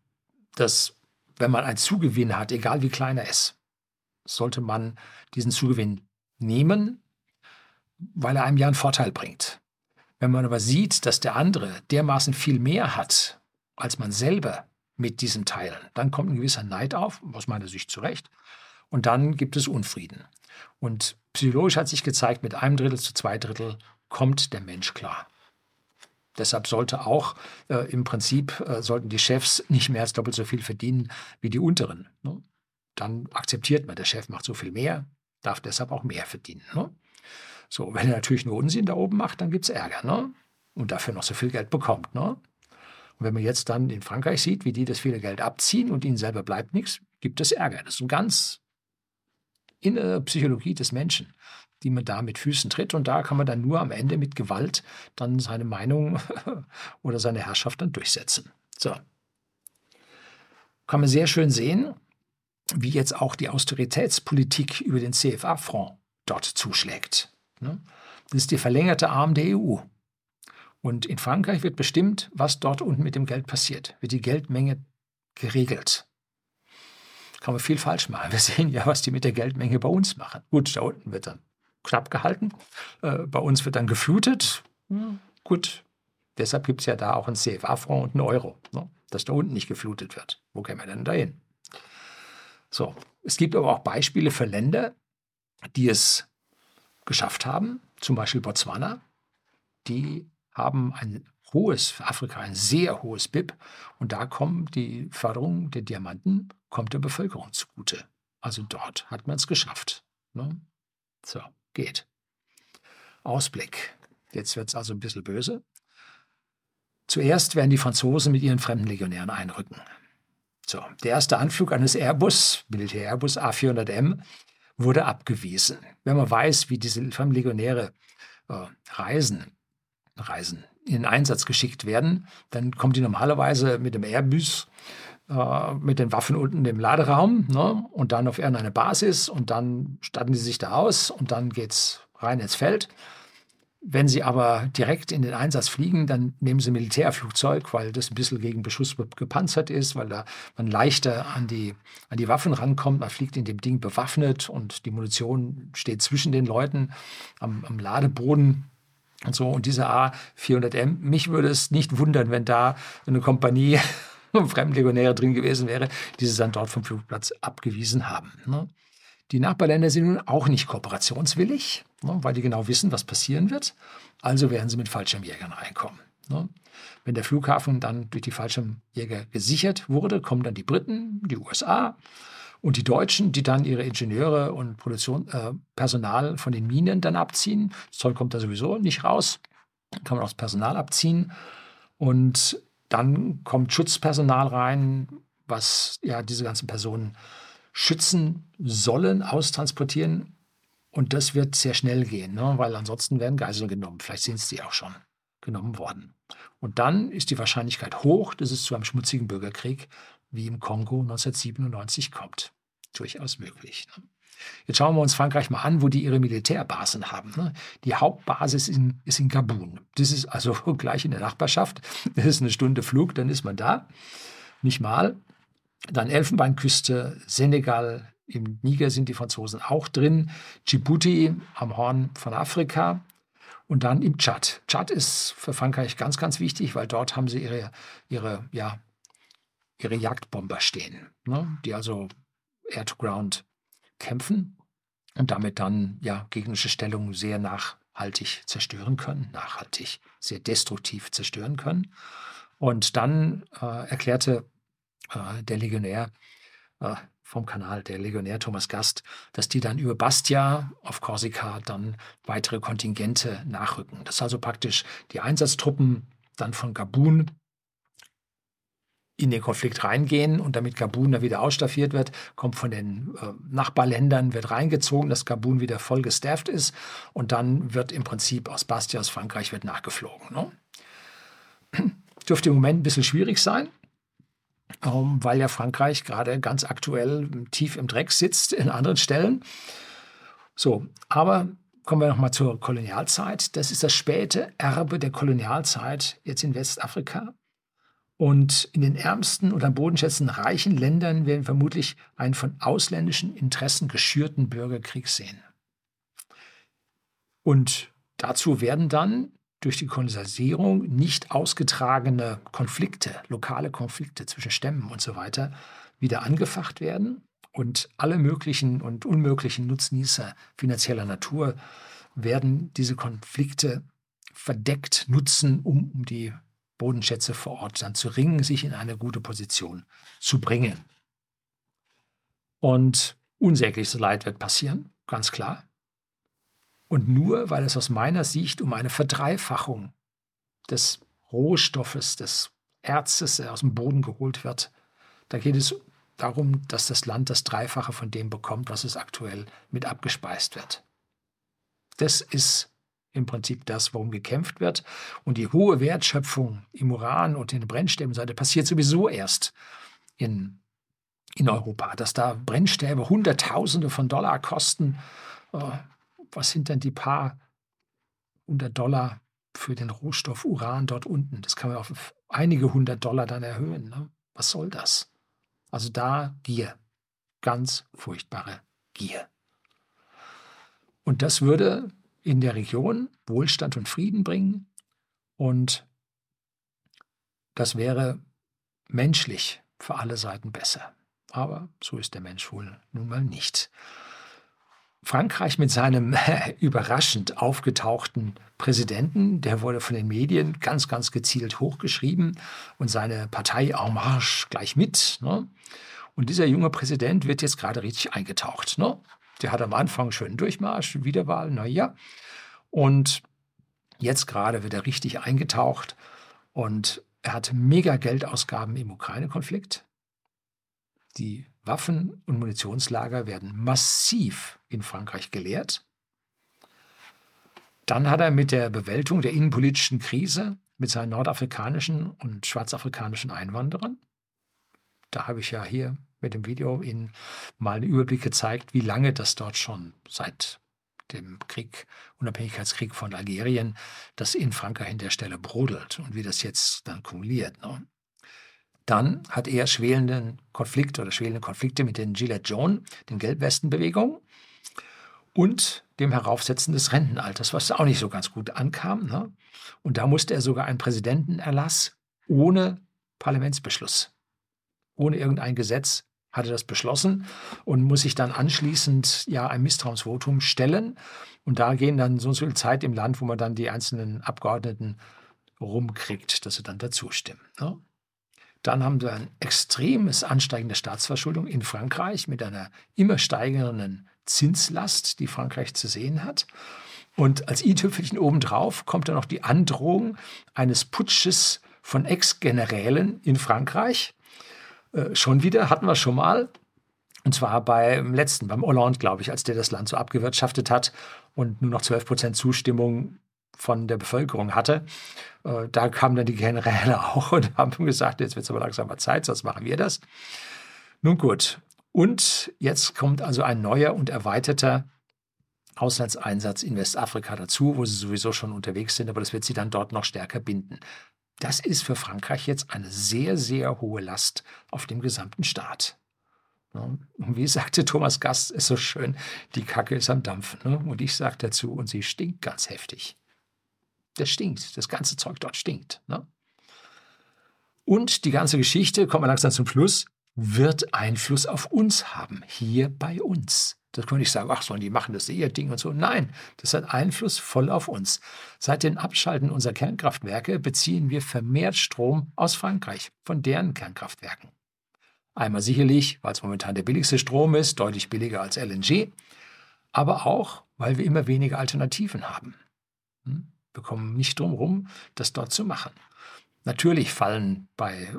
dass wenn man einen Zugewinn hat, egal wie klein er ist, sollte man diesen Zugewinn nehmen, weil er einem ja einen Vorteil bringt. Wenn man aber sieht, dass der andere dermaßen viel mehr hat als man selber mit diesem Teilen, dann kommt ein gewisser Neid auf, aus meiner Sicht zurecht, und dann gibt es Unfrieden. Und psychologisch hat sich gezeigt, mit einem Drittel zu zwei Drittel kommt der Mensch klar. Deshalb sollte auch äh, im Prinzip äh, sollten die Chefs nicht mehr als doppelt so viel verdienen wie die unteren. Ne? Dann akzeptiert man, der Chef macht so viel mehr, darf deshalb auch mehr verdienen. Ne? So, wenn er natürlich nur Unsinn da oben macht, dann gibt es Ärger, ne? Und dafür noch so viel Geld bekommt, ne? Und wenn man jetzt dann in Frankreich sieht, wie die das viele Geld abziehen und ihnen selber bleibt nichts, gibt es Ärger. Das ist eine ganz innere Psychologie des Menschen, die man da mit Füßen tritt. Und da kann man dann nur am Ende mit Gewalt dann seine Meinung oder seine Herrschaft dann durchsetzen. So. Kann man sehr schön sehen, wie jetzt auch die Austeritätspolitik über den CFA-Fonds dort zuschlägt. Ne? Das ist der verlängerte Arm der EU. Und in Frankreich wird bestimmt, was dort unten mit dem Geld passiert. Wird die Geldmenge geregelt. Kann man viel falsch machen. Wir sehen ja, was die mit der Geldmenge bei uns machen. Gut, da unten wird dann knapp gehalten. Äh, bei uns wird dann geflutet. Hm, gut, deshalb gibt es ja da auch einen CFA-Fonds und einen Euro, ne? dass da unten nicht geflutet wird. Wo kämen wir denn da hin? So, es gibt aber auch Beispiele für Länder, die es geschafft haben, zum Beispiel Botswana, die haben ein hohes, für Afrika ein sehr hohes BIP und da kommt die Förderung der Diamanten, kommt der Bevölkerung zugute. Also dort hat man es geschafft. Ne? So, geht. Ausblick. Jetzt wird es also ein bisschen böse. Zuerst werden die Franzosen mit ihren fremden Legionären einrücken. So, der erste Anflug eines Airbus, Militär-Airbus A400M, wurde abgewiesen. Wenn man weiß, wie diese Legionäre äh, reisen, reisen, in den Einsatz geschickt werden, dann kommen die normalerweise mit dem Airbus äh, mit den Waffen unten im Laderaum ne, und dann auf irgendeine Basis und dann statten sie sich da aus und dann geht es rein ins Feld. Wenn Sie aber direkt in den Einsatz fliegen, dann nehmen Sie Militärflugzeug, weil das ein bisschen gegen Beschuss gepanzert ist, weil da man leichter an die, an die Waffen rankommt. Man fliegt in dem Ding bewaffnet und die Munition steht zwischen den Leuten am, am Ladeboden. Und so, und diese A400M, mich würde es nicht wundern, wenn da eine Kompanie Fremdlegionäre drin gewesen wäre, die sie dann dort vom Flugplatz abgewiesen haben. Ne? Die Nachbarländer sind nun auch nicht kooperationswillig, weil die genau wissen, was passieren wird. Also werden sie mit Fallschirmjägern reinkommen. Ne. Wenn der Flughafen dann durch die Fallschirmjäger gesichert wurde, kommen dann die Briten, die USA und die Deutschen, die dann ihre Ingenieure und Produktion, äh, Personal von den Minen dann abziehen. Das Zoll kommt da sowieso nicht raus, kann man auch das Personal abziehen. Und dann kommt Schutzpersonal rein, was ja diese ganzen Personen schützen sollen, austransportieren. Und das wird sehr schnell gehen, ne? weil ansonsten werden Geiseln genommen. Vielleicht sind es die auch schon genommen worden. Und dann ist die Wahrscheinlichkeit hoch, dass es zu einem schmutzigen Bürgerkrieg wie im Kongo 1997 kommt. Durchaus möglich. Ne? Jetzt schauen wir uns Frankreich mal an, wo die ihre Militärbasen haben. Ne? Die Hauptbasis in, ist in Gabun. Das ist also gleich in der Nachbarschaft. Das ist eine Stunde Flug, dann ist man da. Nicht mal. Dann Elfenbeinküste, Senegal, im Niger sind die Franzosen auch drin, Djibouti am Horn von Afrika und dann im Tschad. Tschad ist für Frankreich ganz, ganz wichtig, weil dort haben sie ihre, ihre, ja, ihre Jagdbomber stehen, ne? die also Air-to-Ground kämpfen und damit dann ja, gegnerische Stellungen sehr nachhaltig zerstören können, nachhaltig, sehr destruktiv zerstören können. Und dann äh, erklärte äh, der Legionär äh, vom Kanal, der Legionär Thomas Gast, dass die dann über Bastia auf Korsika dann weitere Kontingente nachrücken. Das ist also praktisch die Einsatztruppen dann von Gabun in den Konflikt reingehen und damit Gabun dann wieder ausstaffiert wird, kommt von den äh, Nachbarländern, wird reingezogen, dass Gabun wieder voll gestafft ist und dann wird im Prinzip aus Bastia, aus Frankreich, wird nachgeflogen. Ne? Dürfte im Moment ein bisschen schwierig sein, weil ja Frankreich gerade ganz aktuell tief im Dreck sitzt in anderen Stellen. So, aber kommen wir nochmal zur Kolonialzeit. Das ist das späte Erbe der Kolonialzeit jetzt in Westafrika. Und in den ärmsten oder am Bodenschätzen reichen Ländern werden vermutlich einen von ausländischen Interessen geschürten Bürgerkrieg sehen. Und dazu werden dann durch die Kolonisierung nicht ausgetragene Konflikte, lokale Konflikte zwischen Stämmen und so weiter wieder angefacht werden und alle möglichen und unmöglichen Nutznießer finanzieller Natur werden diese Konflikte verdeckt nutzen, um um die Bodenschätze vor Ort dann zu ringen, sich in eine gute Position zu bringen. Und unsägliches Leid wird passieren, ganz klar. Und nur weil es aus meiner Sicht um eine Verdreifachung des Rohstoffes, des Erzes, der aus dem Boden geholt wird, da geht es darum, dass das Land das Dreifache von dem bekommt, was es aktuell mit abgespeist wird. Das ist im Prinzip das, worum gekämpft wird. Und die hohe Wertschöpfung im Uran und in der Brennstäbenseite passiert sowieso erst in, in Europa. Dass da Brennstäbe Hunderttausende von Dollar kosten, äh, was sind denn die paar hundert Dollar für den Rohstoff Uran dort unten? Das kann man auf einige hundert Dollar dann erhöhen. Ne? Was soll das? Also da Gier, ganz furchtbare Gier. Und das würde in der Region Wohlstand und Frieden bringen und das wäre menschlich für alle Seiten besser. Aber so ist der Mensch wohl nun mal nicht. Frankreich mit seinem überraschend aufgetauchten Präsidenten, der wurde von den Medien ganz, ganz gezielt hochgeschrieben und seine Partei En Marche gleich mit. Ne? Und dieser junge Präsident wird jetzt gerade richtig eingetaucht. Ne? Der hat am Anfang schönen Durchmarsch, Wiederwahl, naja. Und jetzt gerade wird er richtig eingetaucht und er hat mega Geldausgaben im Ukraine-Konflikt. Die Waffen- und Munitionslager werden massiv in Frankreich geleert. Dann hat er mit der Bewältigung der innenpolitischen Krise mit seinen nordafrikanischen und schwarzafrikanischen Einwanderern, da habe ich ja hier mit dem Video Ihnen mal einen Überblick gezeigt, wie lange das dort schon seit dem Krieg, Unabhängigkeitskrieg von Algerien, das in Frankreich in der Stelle brodelt und wie das jetzt dann kumuliert. Ne? Dann hat er schwelenden Konflikt oder schwelende Konflikte mit den Gillette Jaune, den Gelbwestenbewegungen und dem Heraufsetzen des Rentenalters, was auch nicht so ganz gut ankam. Ne? Und da musste er sogar einen Präsidentenerlass ohne Parlamentsbeschluss, ohne irgendein Gesetz hatte das beschlossen und muss sich dann anschließend ja ein Misstrauensvotum stellen. Und da gehen dann so viel Zeit im Land, wo man dann die einzelnen Abgeordneten rumkriegt, dass sie dann dazu stimmen. Ne? Dann haben wir ein extremes Ansteigen der Staatsverschuldung in Frankreich mit einer immer steigenden Zinslast, die Frankreich zu sehen hat. Und als i-Tüpfelchen obendrauf kommt dann noch die Androhung eines Putsches von Ex-Generälen in Frankreich. Äh, schon wieder hatten wir schon mal. Und zwar beim letzten, beim Hollande, glaube ich, als der das Land so abgewirtschaftet hat und nur noch 12 Prozent Zustimmung von der Bevölkerung hatte. Äh, da kamen dann die Generäle auch und haben gesagt, jetzt wird es aber langsam mal Zeit, sonst machen wir das. Nun gut. Und jetzt kommt also ein neuer und erweiterter Auslandseinsatz in Westafrika dazu, wo sie sowieso schon unterwegs sind, aber das wird sie dann dort noch stärker binden. Das ist für Frankreich jetzt eine sehr, sehr hohe Last auf dem gesamten Staat. Und wie sagte Thomas Gast, ist so schön, die Kacke ist am Dampfen. Und ich sage dazu, und sie stinkt ganz heftig. Das stinkt. Das ganze Zeug dort stinkt. Ne? Und die ganze Geschichte, kommen wir langsam zum Schluss, wird Einfluss auf uns haben, hier bei uns. Das könnte ich sagen, ach, sollen die machen das ihr Ding und so. Nein, das hat Einfluss voll auf uns. Seit dem Abschalten unserer Kernkraftwerke beziehen wir vermehrt Strom aus Frankreich, von deren Kernkraftwerken. Einmal sicherlich, weil es momentan der billigste Strom ist, deutlich billiger als LNG, aber auch, weil wir immer weniger Alternativen haben. Hm? Wir kommen nicht drum herum, das dort zu machen. Natürlich fallen bei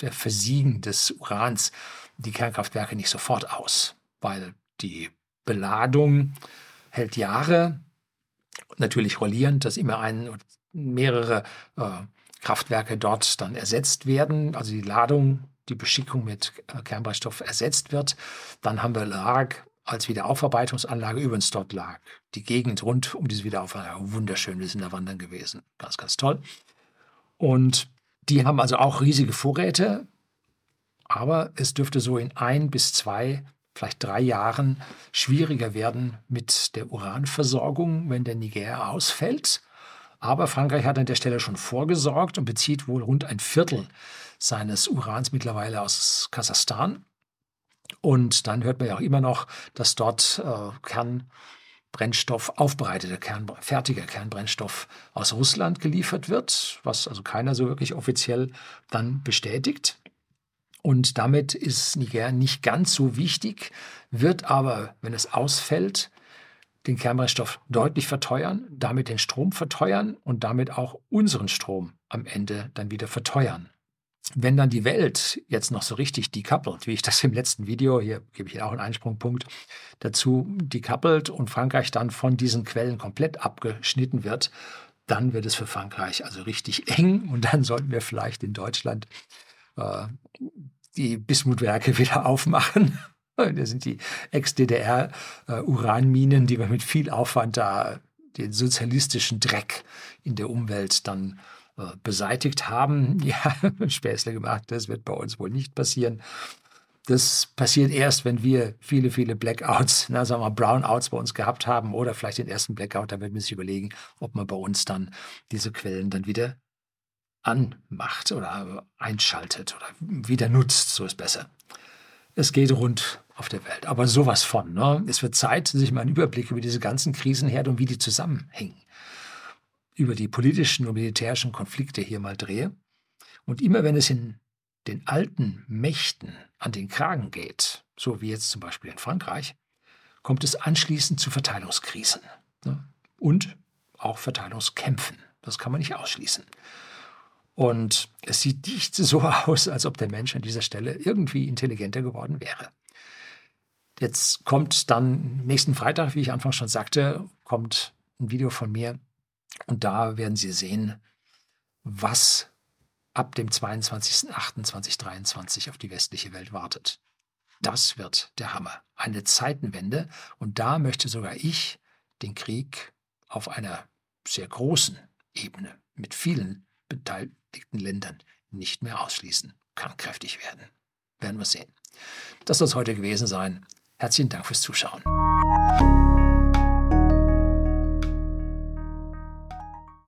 der Versiegen des Urans die Kernkraftwerke nicht sofort aus, weil die Beladung hält Jahre. Natürlich rollierend, dass immer ein oder mehrere äh, Kraftwerke dort dann ersetzt werden, also die Ladung, die Beschickung mit äh, Kernbrennstoff ersetzt wird. Dann haben wir LARG, als Wiederaufarbeitungsanlage übrigens dort lag. Die Gegend rund um diese Wiederaufarbeitung, wunderschön, wir sind da wandern gewesen. Ganz, ganz toll. Und die haben also auch riesige Vorräte, aber es dürfte so in ein bis zwei, vielleicht drei Jahren schwieriger werden mit der Uranversorgung, wenn der Niger ausfällt. Aber Frankreich hat an der Stelle schon vorgesorgt und bezieht wohl rund ein Viertel seines Urans mittlerweile aus Kasachstan. Und dann hört man ja auch immer noch, dass dort äh, Kernbrennstoff, aufbereiteter Kern, fertiger Kernbrennstoff aus Russland geliefert wird, was also keiner so wirklich offiziell dann bestätigt. Und damit ist Niger nicht ganz so wichtig, wird aber, wenn es ausfällt, den Kernbrennstoff deutlich verteuern, damit den Strom verteuern und damit auch unseren Strom am Ende dann wieder verteuern. Wenn dann die Welt jetzt noch so richtig decoupelt, wie ich das im letzten Video, hier gebe ich auch einen Einsprungpunkt dazu, decoupelt und Frankreich dann von diesen Quellen komplett abgeschnitten wird, dann wird es für Frankreich also richtig eng und dann sollten wir vielleicht in Deutschland äh, die Bismutwerke wieder aufmachen. Das sind die Ex-DDR-Uranminen, äh, die wir mit viel Aufwand da den sozialistischen Dreck in der Umwelt dann äh, beseitigt haben. Ja, Späßle gemacht, das wird bei uns wohl nicht passieren. Das passiert erst, wenn wir viele, viele Blackouts, na, sagen wir Brownouts bei uns gehabt haben oder vielleicht den ersten Blackout, da wird man sich überlegen, ob man bei uns dann diese Quellen dann wieder anmacht oder einschaltet oder wieder nutzt, so ist besser. Es geht rund auf der Welt. Aber sowas von. Ne? Es wird Zeit, sich mal einen Überblick über diese ganzen Krisenherde und wie die zusammenhängen. Über die politischen und militärischen Konflikte hier mal drehe. Und immer wenn es in den alten Mächten an den Kragen geht, so wie jetzt zum Beispiel in Frankreich, kommt es anschließend zu Verteilungskrisen ne? und auch Verteilungskämpfen. Das kann man nicht ausschließen. Und es sieht nicht so aus, als ob der Mensch an dieser Stelle irgendwie intelligenter geworden wäre. Jetzt kommt dann nächsten Freitag, wie ich anfangs schon sagte, kommt ein Video von mir und da werden Sie sehen, was ab dem 22.08.2023 auf die westliche Welt wartet. Das wird der Hammer. Eine Zeitenwende und da möchte sogar ich den Krieg auf einer sehr großen Ebene mit vielen beteiligten Ländern nicht mehr ausschließen. Kann kräftig werden. Werden wir sehen. Das soll es heute gewesen sein. Herzlichen Dank fürs Zuschauen.